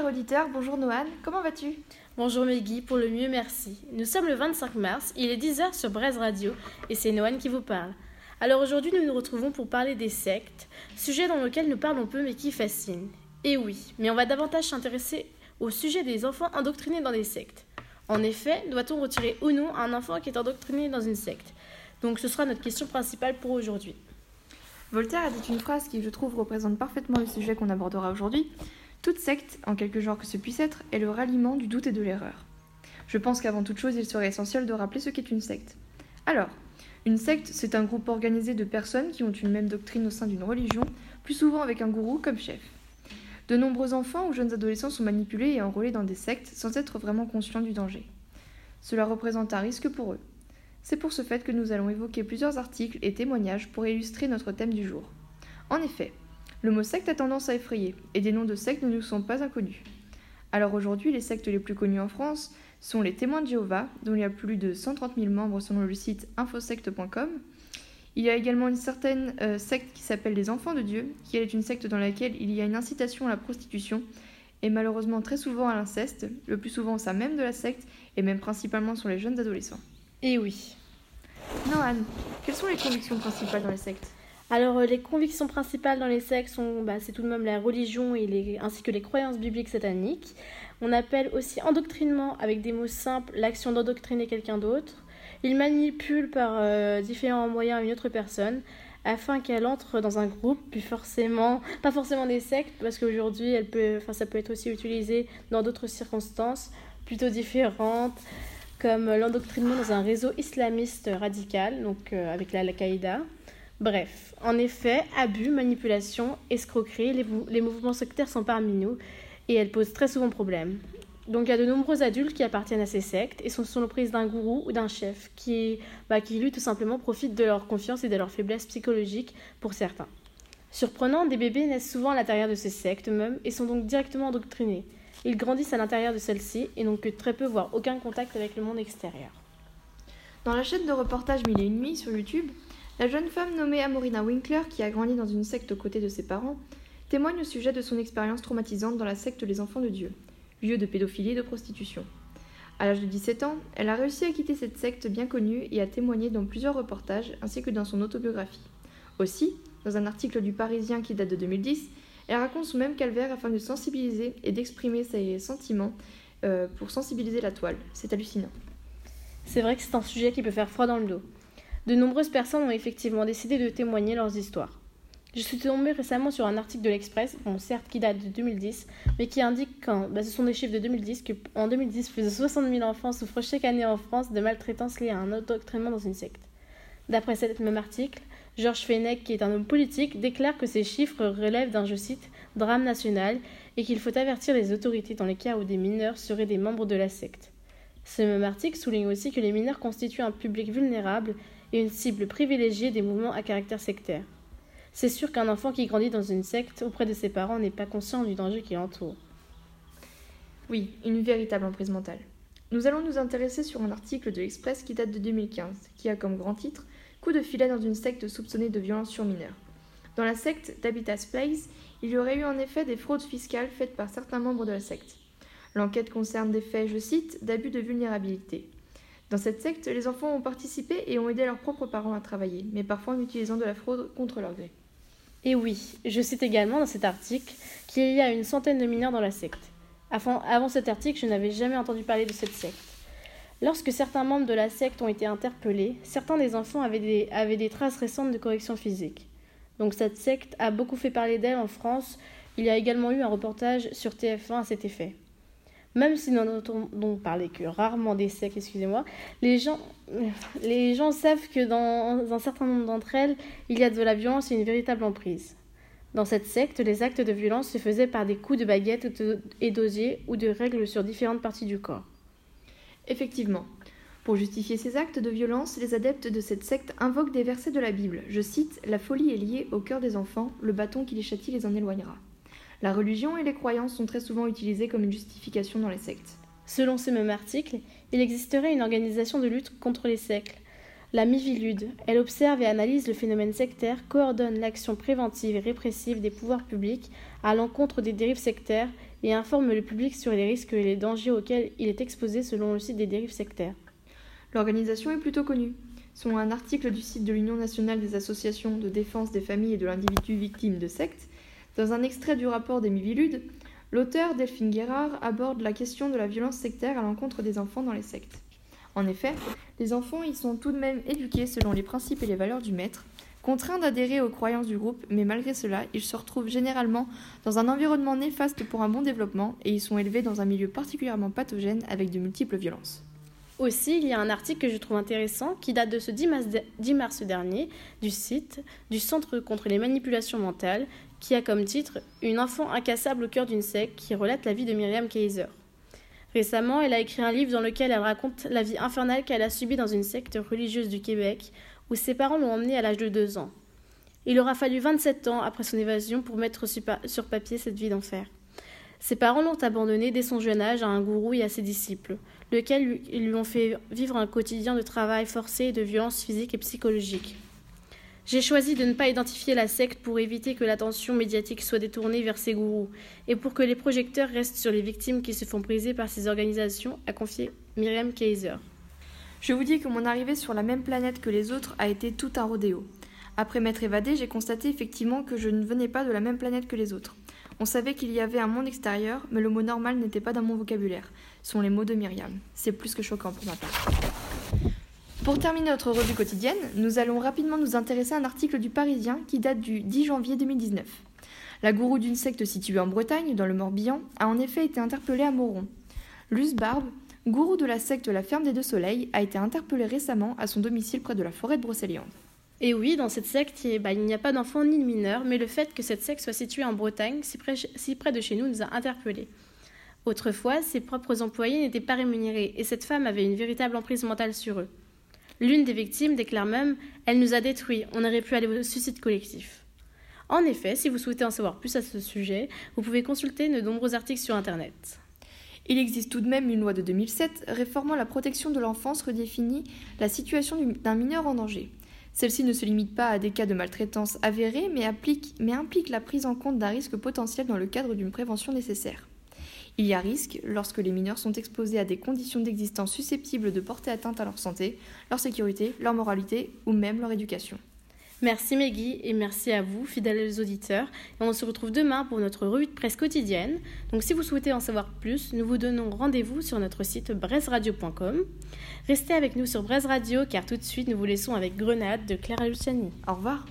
cher auditeur, bonjour Noan, comment vas-tu? Bonjour Meggy, pour le mieux merci. Nous sommes le 25 mars, il est 10h sur Braise Radio et c'est Noan qui vous parle. Alors aujourd'hui nous nous retrouvons pour parler des sectes, sujet dans lequel nous parlons peu mais qui fascine. Et oui, mais on va davantage s'intéresser au sujet des enfants endoctrinés dans des sectes. En effet, doit-on retirer ou non un enfant qui est endoctriné dans une secte? Donc ce sera notre question principale pour aujourd'hui. Voltaire a dit une phrase qui, je trouve, représente parfaitement le sujet qu'on abordera aujourd'hui. Toute secte, en quelque genre que ce puisse être, est le ralliement du doute et de l'erreur. Je pense qu'avant toute chose, il serait essentiel de rappeler ce qu'est une secte. Alors, une secte, c'est un groupe organisé de personnes qui ont une même doctrine au sein d'une religion, plus souvent avec un gourou comme chef. De nombreux enfants ou jeunes adolescents sont manipulés et enrôlés dans des sectes sans être vraiment conscients du danger. Cela représente un risque pour eux. C'est pour ce fait que nous allons évoquer plusieurs articles et témoignages pour illustrer notre thème du jour. En effet, le mot secte a tendance à effrayer, et des noms de sectes ne nous sont pas inconnus. Alors aujourd'hui, les sectes les plus connues en France sont les témoins de Jéhovah, dont il y a plus de 130 000 membres selon le site infosecte.com. Il y a également une certaine euh, secte qui s'appelle les Enfants de Dieu, qui est une secte dans laquelle il y a une incitation à la prostitution, et malheureusement très souvent à l'inceste, le plus souvent au sein même de la secte, et même principalement sur les jeunes adolescents. Et oui. Noan, quelles sont les convictions principales dans les sectes? Alors, euh, les convictions principales dans les sectes sont, bah, c'est tout de même la religion et les, ainsi que les croyances bibliques sataniques. On appelle aussi endoctrinement, avec des mots simples, l'action d'endoctriner quelqu'un d'autre. Ils manipulent par euh, différents moyens une autre personne afin qu'elle entre dans un groupe, puis forcément, pas forcément des sectes, parce qu'aujourd'hui, elle peut, ça peut être aussi utilisé dans d'autres circonstances plutôt différentes, comme l'endoctrinement dans un réseau islamiste radical, donc euh, avec la Al-Qaïda. Bref, en effet, abus, manipulation, escroquerie, les, mouvements sectaires sont parmi nous et elles posent très souvent problème. Donc il y a de nombreux adultes qui appartiennent à ces sectes et sont sous l'emprise d'un gourou ou d'un chef qui, bah, qui lui tout simplement profite de leur confiance et de leur faiblesse psychologique pour certains. Surprenant, des bébés naissent souvent à l'intérieur de ces sectes même et sont donc directement endoctrinés. Ils grandissent à l'intérieur de celles-ci et n'ont que très peu voire aucun contact avec le monde extérieur. Dans la chaîne de reportage Mille et une sur YouTube, la jeune femme nommée Amorina Winkler, qui a grandi dans une secte aux côtés de ses parents, témoigne au sujet de son expérience traumatisante dans la secte Les Enfants de Dieu, lieu de pédophilie et de prostitution. À l'âge de 17 ans, elle a réussi à quitter cette secte bien connue et a témoigné dans plusieurs reportages ainsi que dans son autobiographie. Aussi, dans un article du Parisien qui date de 2010, elle raconte son même calvaire afin de sensibiliser et d'exprimer ses sentiments euh, pour sensibiliser la toile. C'est hallucinant. C'est vrai que c'est un sujet qui peut faire froid dans le dos. De nombreuses personnes ont effectivement décidé de témoigner leurs histoires. Je suis tombée récemment sur un article de l'Express, certes qui date de 2010, mais qui indique qu'en, bah, ce sont des chiffres de 2010, qu'en 2010, plus de 60 000 enfants souffrent chaque année en France de maltraitance liée à un endoctrinement dans une secte. D'après cet même article, Georges Fenech, qui est un homme politique, déclare que ces chiffres relèvent d'un, je cite, drame national et qu'il faut avertir les autorités dans les cas où des mineurs seraient des membres de la secte. Ce même article souligne aussi que les mineurs constituent un public vulnérable et une cible privilégiée des mouvements à caractère sectaire. C'est sûr qu'un enfant qui grandit dans une secte auprès de ses parents n'est pas conscient du danger qui l'entoure. Oui, une véritable emprise mentale. Nous allons nous intéresser sur un article de l'Express qui date de 2015, qui a comme grand titre Coup de filet dans une secte soupçonnée de violence sur mineurs. Dans la secte d'Habitas Place, il y aurait eu en effet des fraudes fiscales faites par certains membres de la secte. L'enquête concerne des faits, je cite, d'abus de vulnérabilité. Dans cette secte, les enfants ont participé et ont aidé leurs propres parents à travailler, mais parfois en utilisant de la fraude contre leur gré. Et oui, je cite également dans cet article qu'il y a une centaine de mineurs dans la secte. Avant, cet article, je n'avais jamais entendu parler de cette secte. Lorsque certains membres de la secte ont été interpellés, certains des enfants avaient des, avaient des traces récentes de correction physique. Donc cette secte a beaucoup fait parler d'elle en France. Il y a également eu un reportage sur TF1 à cet effet même si nous n'entendons parler que rarement des sectes, excusez-moi, les gens, les gens savent que dans un certain nombre d'entre elles, il y a de la violence et une véritable emprise. Dans cette secte, les actes de violence se faisaient par des coups de baguette et d'osier ou de règles sur différentes parties du corps. Effectivement. Pour justifier ces actes de violence, les adeptes de cette secte invoquent des versets de la Bible. Je cite La folie est liée au cœur des enfants, le bâton qui les châtie les en éloignera. La religion et les croyances sont très souvent utilisées comme une justification dans les sectes. Selon ce même article, il existerait une organisation de lutte contre les sectes, la Mivilude. Elle observe et analyse le phénomène sectaire, coordonne l'action préventive et répressive des pouvoirs publics à l'encontre des dérives sectaires et informe le public sur les risques et les dangers auxquels il est exposé selon le site des dérives sectaires. L'organisation est plutôt connue. Selon un article du site de l'Union nationale des associations de défense des familles et de l'individu victime de sectes, dans un extrait du rapport des Miviludes, l'auteur Delphine Guérard aborde la question de la violence sectaire à l'encontre des enfants dans les sectes. En effet, les enfants y sont tout de même éduqués selon les principes et les valeurs du maître, contraints d'adhérer aux croyances du groupe, mais malgré cela, ils se retrouvent généralement dans un environnement néfaste pour un bon développement et ils sont élevés dans un milieu particulièrement pathogène avec de multiples violences. Aussi, il y a un article que je trouve intéressant qui date de ce 10 mars, 10 mars dernier du site du Centre contre les manipulations mentales qui a comme titre Une enfant incassable au cœur d'une secte qui relate la vie de Myriam Kaiser. Récemment, elle a écrit un livre dans lequel elle raconte la vie infernale qu'elle a subie dans une secte religieuse du Québec où ses parents l'ont emmenée à l'âge de 2 ans. Il aura fallu 27 ans après son évasion pour mettre sur papier cette vie d'enfer. Ses parents l'ont abandonnée dès son jeune âge à un gourou et à ses disciples, lesquels lui ont fait vivre un quotidien de travail forcé et de violence physique et psychologique. J'ai choisi de ne pas identifier la secte pour éviter que l'attention médiatique soit détournée vers ces gourous et pour que les projecteurs restent sur les victimes qui se font briser par ces organisations, a confié Myriam Kaiser. Je vous dis que mon arrivée sur la même planète que les autres a été tout un rodéo. Après m'être évadée, j'ai constaté effectivement que je ne venais pas de la même planète que les autres. On savait qu'il y avait un monde extérieur, mais le mot normal n'était pas dans mon vocabulaire, sont les mots de Myriam. C'est plus que choquant pour ma part. Pour terminer notre revue quotidienne, nous allons rapidement nous intéresser à un article du Parisien qui date du 10 janvier 2019. La gourou d'une secte située en Bretagne, dans le Morbihan, a en effet été interpellée à Moron. Luce Barbe, gourou de la secte La Ferme des Deux Soleils, a été interpellée récemment à son domicile près de la forêt de Brocéliande. Et oui, dans cette secte, bah, il n'y a pas d'enfants ni de mineurs, mais le fait que cette secte soit située en Bretagne, si près de chez nous, nous a interpellés. Autrefois, ses propres employés n'étaient pas rémunérés, et cette femme avait une véritable emprise mentale sur eux. L'une des victimes déclare même Elle nous a détruits, on aurait pu aller au suicide collectif. En effet, si vous souhaitez en savoir plus à ce sujet, vous pouvez consulter de nombreux articles sur Internet. Il existe tout de même une loi de 2007 réformant la protection de l'enfance redéfinit la situation d'un mineur en danger. Celle-ci ne se limite pas à des cas de maltraitance avérés, mais, mais implique la prise en compte d'un risque potentiel dans le cadre d'une prévention nécessaire. Il y a risque lorsque les mineurs sont exposés à des conditions d'existence susceptibles de porter atteinte à leur santé, leur sécurité, leur moralité ou même leur éducation. Merci Meggy et merci à vous, fidèles auditeurs. Et on se retrouve demain pour notre revue de presse quotidienne. Donc si vous souhaitez en savoir plus, nous vous donnons rendez-vous sur notre site brezradio.com. Restez avec nous sur Brez Radio car tout de suite nous vous laissons avec Grenade de Clara Luciani. Au revoir.